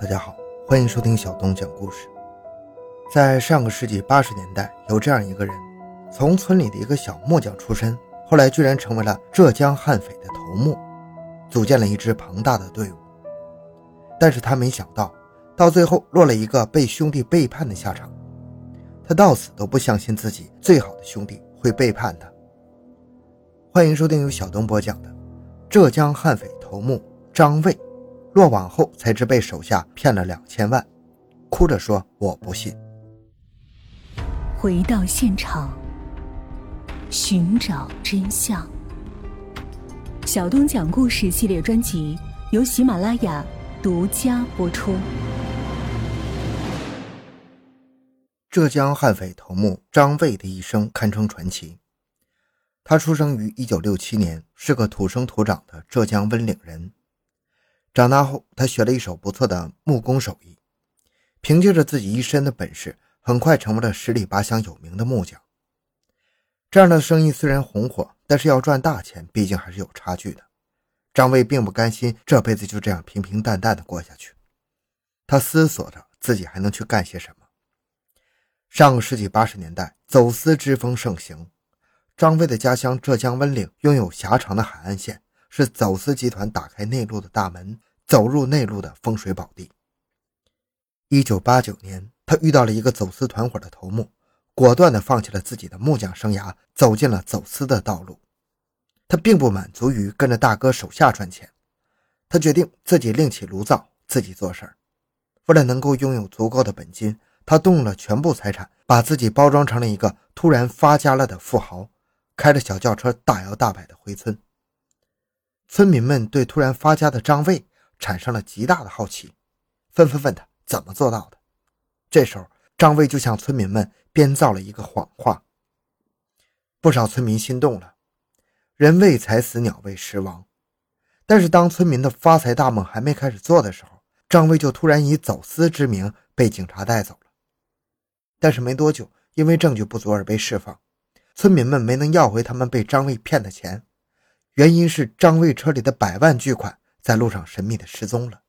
大家好，欢迎收听小东讲故事。在上个世纪八十年代，有这样一个人，从村里的一个小木匠出身，后来居然成为了浙江悍匪的头目，组建了一支庞大的队伍。但是他没想到，到最后落了一个被兄弟背叛的下场。他到死都不相信自己最好的兄弟会背叛他。欢迎收听由小东播讲的《浙江悍匪头目张卫》。落网后才知被手下骗了两千万，哭着说：“我不信。”回到现场，寻找真相。小东讲故事系列专辑由喜马拉雅独家播出。浙江悍匪头目张卫的一生堪称传奇。他出生于一九六七年，是个土生土长的浙江温岭人。长大后，他学了一手不错的木工手艺，凭借着自己一身的本事，很快成为了十里八乡有名的木匠。这样的生意虽然红火，但是要赚大钱，毕竟还是有差距的。张卫并不甘心这辈子就这样平平淡淡的过下去，他思索着自己还能去干些什么。上个世纪八十年代，走私之风盛行，张卫的家乡浙江温岭拥有狭长的海岸线。是走私集团打开内陆的大门，走入内陆的风水宝地。一九八九年，他遇到了一个走私团伙的头目，果断地放弃了自己的木匠生涯，走进了走私的道路。他并不满足于跟着大哥手下赚钱，他决定自己另起炉灶，自己做事儿。为了能够拥有足够的本金，他动用了全部财产，把自己包装成了一个突然发家了的富豪，开着小轿车大摇大摆地回村。村民们对突然发家的张卫产生了极大的好奇，纷纷问他怎么做到的。这时候，张卫就向村民们编造了一个谎话。不少村民心动了，人为财死，鸟为食亡。但是，当村民的发财大梦还没开始做的时候，张卫就突然以走私之名被警察带走了。但是没多久，因为证据不足而被释放。村民们没能要回他们被张卫骗的钱。原因是张卫车里的百万巨款在路上神秘的失踪了，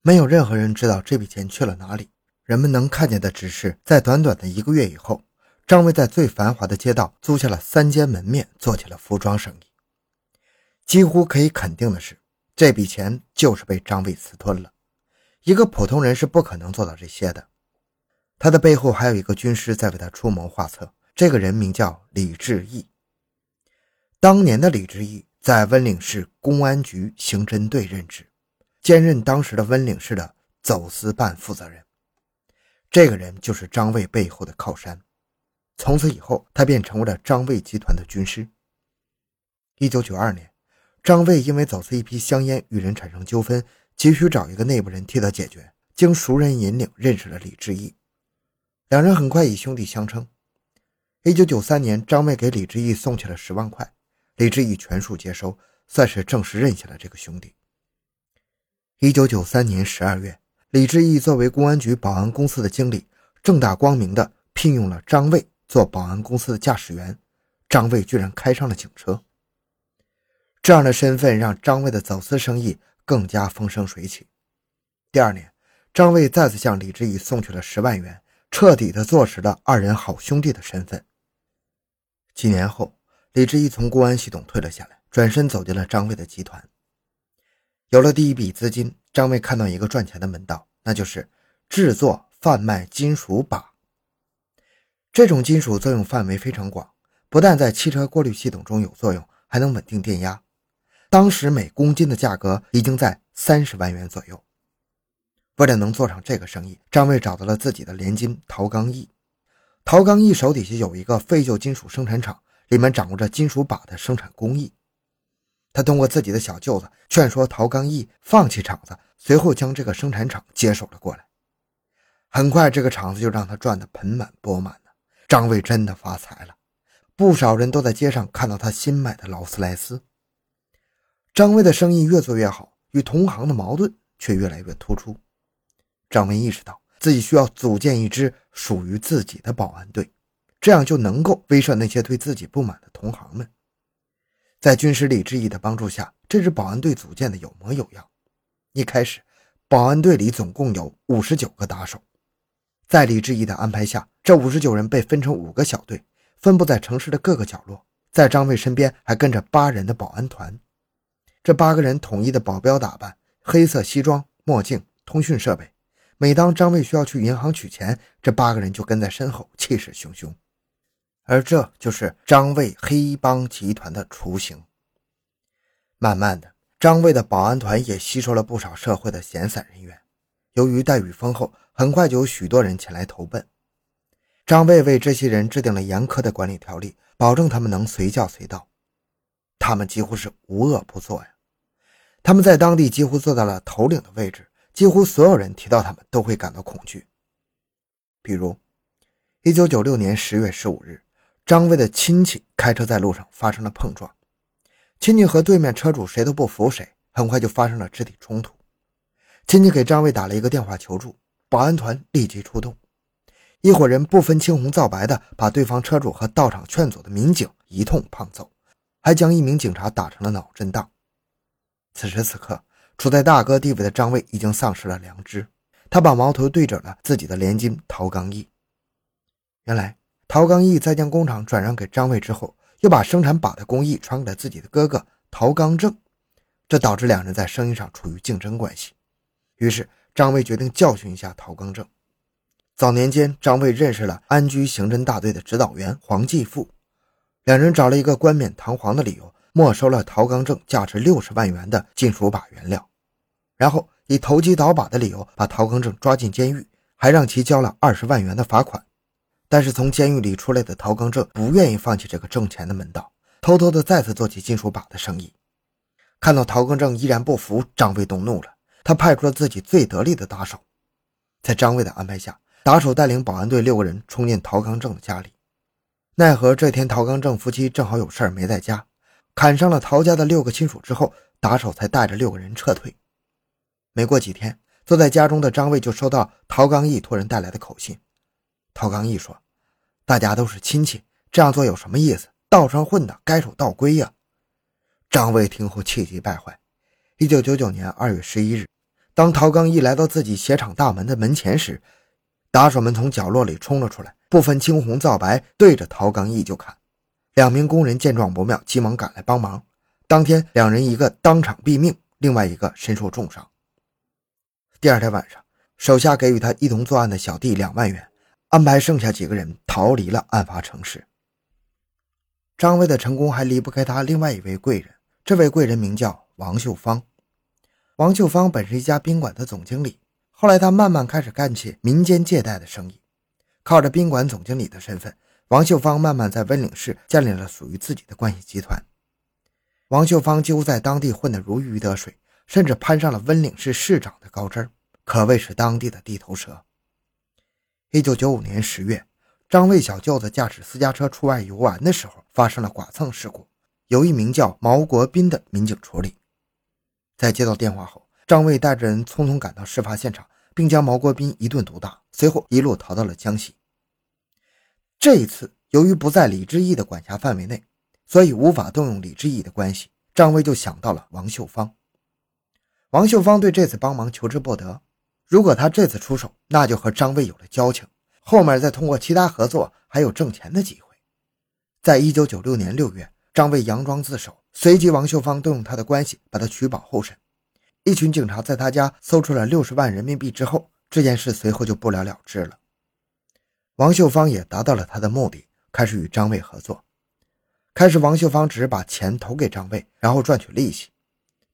没有任何人知道这笔钱去了哪里。人们能看见的只是，在短短的一个月以后，张卫在最繁华的街道租下了三间门面，做起了服装生意。几乎可以肯定的是，这笔钱就是被张卫私吞了。一个普通人是不可能做到这些的。他的背后还有一个军师在为他出谋划策，这个人名叫李志毅。当年的李志毅在温岭市公安局刑侦队任职，兼任当时的温岭市的走私办负责人。这个人就是张卫背后的靠山。从此以后，他便成为了张卫集团的军师。一九九二年，张卫因为走私一批香烟与人产生纠纷，急需找一个内部人替他解决。经熟人引领，认识了李志毅，两人很快以兄弟相称。一九九三年，张卫给李志毅送去了十万块。李志毅全数接收，算是正式认下了这个兄弟。一九九三年十二月，李志毅作为公安局保安公司的经理，正大光明的聘用了张卫做保安公司的驾驶员。张卫居然开上了警车，这样的身份让张卫的走私生意更加风生水起。第二年，张卫再次向李志毅送去了十万元，彻底的坐实了二人好兄弟的身份。几年后。李志毅从公安系统退了下来，转身走进了张卫的集团。有了第一笔资金，张卫看到一个赚钱的门道，那就是制作、贩卖金属靶。这种金属作用范围非常广，不但在汽车过滤系统中有作用，还能稳定电压。当时每公斤的价格已经在三十万元左右。为了能做上这个生意，张卫找到了自己的连金陶刚毅。陶刚毅手底下有一个废旧金属生产厂。里面掌握着金属靶的生产工艺，他通过自己的小舅子劝说陶刚毅放弃厂子，随后将这个生产厂接手了过来。很快，这个厂子就让他赚得盆满钵满了。张卫真的发财了，不少人都在街上看到他新买的劳斯莱斯。张卫的生意越做越好，与同行的矛盾却越来越突出。张卫意识到自己需要组建一支属于自己的保安队。这样就能够威慑那些对自己不满的同行们。在军师李志毅的帮助下，这支保安队组建的有模有样。一开始，保安队里总共有五十九个打手。在李志毅的安排下，这五十九人被分成五个小队，分布在城市的各个角落。在张卫身边还跟着八人的保安团。这八个人统一的保镖打扮，黑色西装、墨镜、通讯设备。每当张卫需要去银行取钱，这八个人就跟在身后，气势汹汹。而这就是张卫黑帮集团的雏形。慢慢的，张卫的保安团也吸收了不少社会的闲散人员。由于待遇丰厚，很快就有许多人前来投奔。张卫为这些人制定了严苛的管理条例，保证他们能随叫随到。他们几乎是无恶不作呀。他们在当地几乎做到了头领的位置，几乎所有人提到他们都会感到恐惧。比如，一九九六年十月十五日，张卫的亲戚开车在路上发生了碰撞，亲戚和对面车主谁都不服谁，很快就发生了肢体冲突。亲戚给张卫打了一个电话求助，保安团立即出动，一伙人不分青红皂白的把对方车主和到场劝阻的民警一通胖揍，还将一名警察打成了脑震荡。此时此刻，处在大哥地位的张卫已经丧失了良知，他把矛头对准了自己的连襟陶刚毅。原来，陶刚毅在将工厂转让给张卫之后，又把生产靶的工艺传给了自己的哥哥陶刚正，这导致两人在生意上处于竞争关系。于是，张卫决定教训一下陶刚正。早年间，张卫认识了安居刑侦大队的指导员黄继富，两人找了一个冠冕堂皇的理由。没收了陶刚正价值六十万元的金属靶原料，然后以投机倒把的理由把陶刚正抓进监狱，还让其交了二十万元的罚款。但是从监狱里出来的陶刚正不愿意放弃这个挣钱的门道，偷偷的再次做起金属靶的生意。看到陶刚正依然不服，张卫动怒了，他派出了自己最得力的打手，在张卫的安排下，打手带领保安队六个人冲进陶刚正的家里。奈何这天陶刚正夫妻正好有事没在家。砍伤了陶家的六个亲属之后，打手才带着六个人撤退。没过几天，坐在家中的张卫就收到陶刚毅托人带来的口信。陶刚毅说：“大家都是亲戚，这样做有什么意思？道上混的，该守道规呀。”张卫听后气急败坏。一九九九年二月十一日，当陶刚毅来到自己鞋厂大门的门前时，打手们从角落里冲了出来，不分青红皂白，对着陶刚毅就砍。两名工人见状不妙，急忙赶来帮忙。当天，两人一个当场毙命，另外一个身受重伤。第二天晚上，手下给予他一同作案的小弟两万元，安排剩下几个人逃离了案发城市。张卫的成功还离不开他另外一位贵人，这位贵人名叫王秀芳。王秀芳本是一家宾馆的总经理，后来他慢慢开始干起民间借贷的生意，靠着宾馆总经理的身份。王秀芳慢慢在温岭市建立了属于自己的关系集团。王秀芳几乎在当地混得如鱼得水，甚至攀上了温岭市市长的高枝可谓是当地的地头蛇。一九九五年十月，张卫小舅子驾驶私家车出外游玩的时候，发生了剐蹭事故，由一名叫毛国斌的民警处理。在接到电话后，张卫带着人匆匆赶到事发现场，并将毛国斌一顿毒打，随后一路逃到了江西。这一次，由于不在李志毅的管辖范围内，所以无法动用李志毅的关系。张威就想到了王秀芳。王秀芳对这次帮忙求之不得。如果他这次出手，那就和张卫有了交情，后面再通过其他合作，还有挣钱的机会。在一九九六年六月，张卫佯装自首，随即王秀芳动用他的关系把他取保候审。一群警察在他家搜出了六十万人民币之后，这件事随后就不了了之了。王秀芳也达到了他的目的，开始与张卫合作。开始，王秀芳只是把钱投给张卫，然后赚取利息。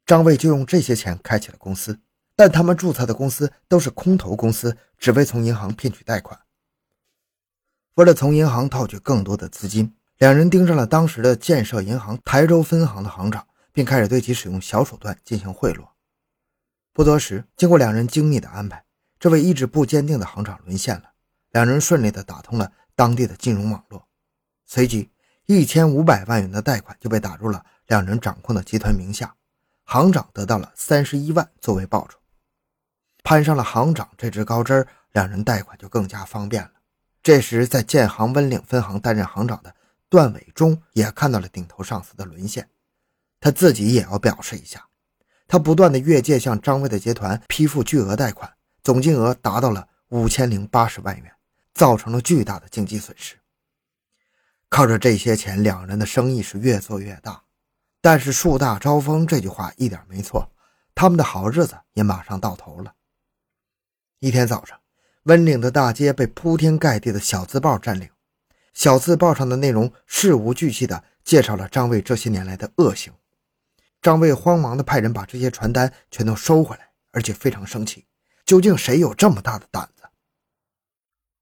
张卫就用这些钱开启了公司，但他们注册的公司都是空头公司，只为从银行骗取贷款。为了从银行套取更多的资金，两人盯上了当时的建设银行台州分行的行长，并开始对其使用小手段进行贿赂。不多时，经过两人精密的安排，这位意志不坚定的行长沦陷了。两人顺利地打通了当地的金融网络，随即一千五百万元的贷款就被打入了两人掌控的集团名下，行长得到了三十一万作为报酬。攀上了行长这支高枝两人贷款就更加方便了。这时，在建行温岭分行担任行长的段伟忠也看到了顶头上司的沦陷，他自己也要表示一下。他不断的越界向张卫的集团批复巨额贷款，总金额达到了五千零八十万元，造成了巨大的经济损失。靠着这些钱，两人的生意是越做越大。但是“树大招风”这句话一点没错，他们的好日子也马上到头了。一天早上，温岭的大街被铺天盖地的小字报占领，小字报上的内容事无巨细的介绍了张卫这些年来的恶行。张卫慌忙的派人把这些传单全都收回来，而且非常生气，究竟谁有这么大的胆子？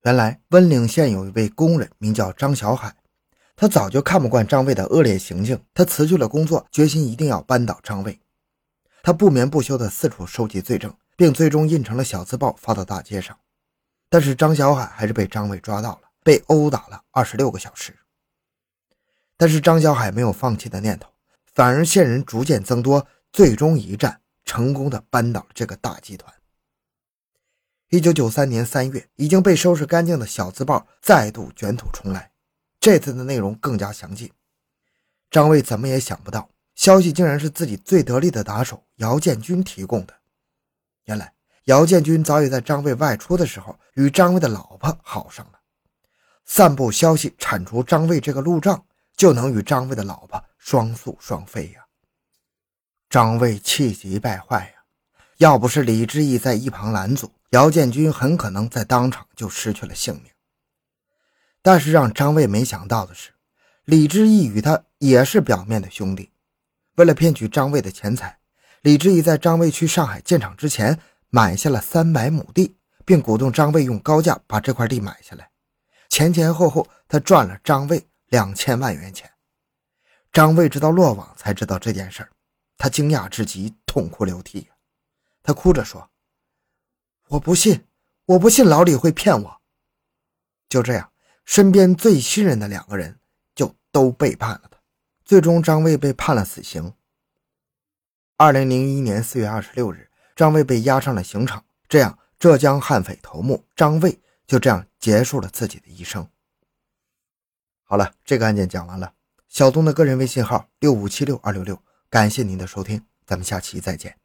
原来温岭县有一位工人名叫张小海。他早就看不惯张卫的恶劣行径，他辞去了工作，决心一定要扳倒张卫。他不眠不休地四处收集罪证，并最终印成了小字报发到大街上。但是张小海还是被张卫抓到了，被殴打了二十六个小时。但是张小海没有放弃的念头，反而线人逐渐增多，最终一战成功的扳倒了这个大集团。一九九三年三月，已经被收拾干净的小字报再度卷土重来。这次的内容更加详尽。张卫怎么也想不到，消息竟然是自己最得力的打手姚建军提供的。原来，姚建军早已在张卫外出的时候与张卫的老婆好上了，散布消息铲除张卫这个路障，就能与张卫的老婆双宿双飞呀！张卫气急败坏呀！要不是李志毅在一旁拦阻，姚建军很可能在当场就失去了性命。但是让张卫没想到的是，李志毅与他也是表面的兄弟。为了骗取张卫的钱财，李志毅在张卫去上海建厂之前买下了三百亩地，并鼓动张卫用高价把这块地买下来。前前后后，他赚了张卫两千万元钱。张卫直到落网才知道这件事他惊讶至极，痛哭流涕。他哭着说：“我不信，我不信老李会骗我。”就这样。身边最信任的两个人就都背叛了他，最终张卫被判了死刑。二零零一年四月二十六日，张卫被押上了刑场。这样，浙江悍匪头目张卫就这样结束了自己的一生。好了，这个案件讲完了。小东的个人微信号六五七六二六六，感谢您的收听，咱们下期再见。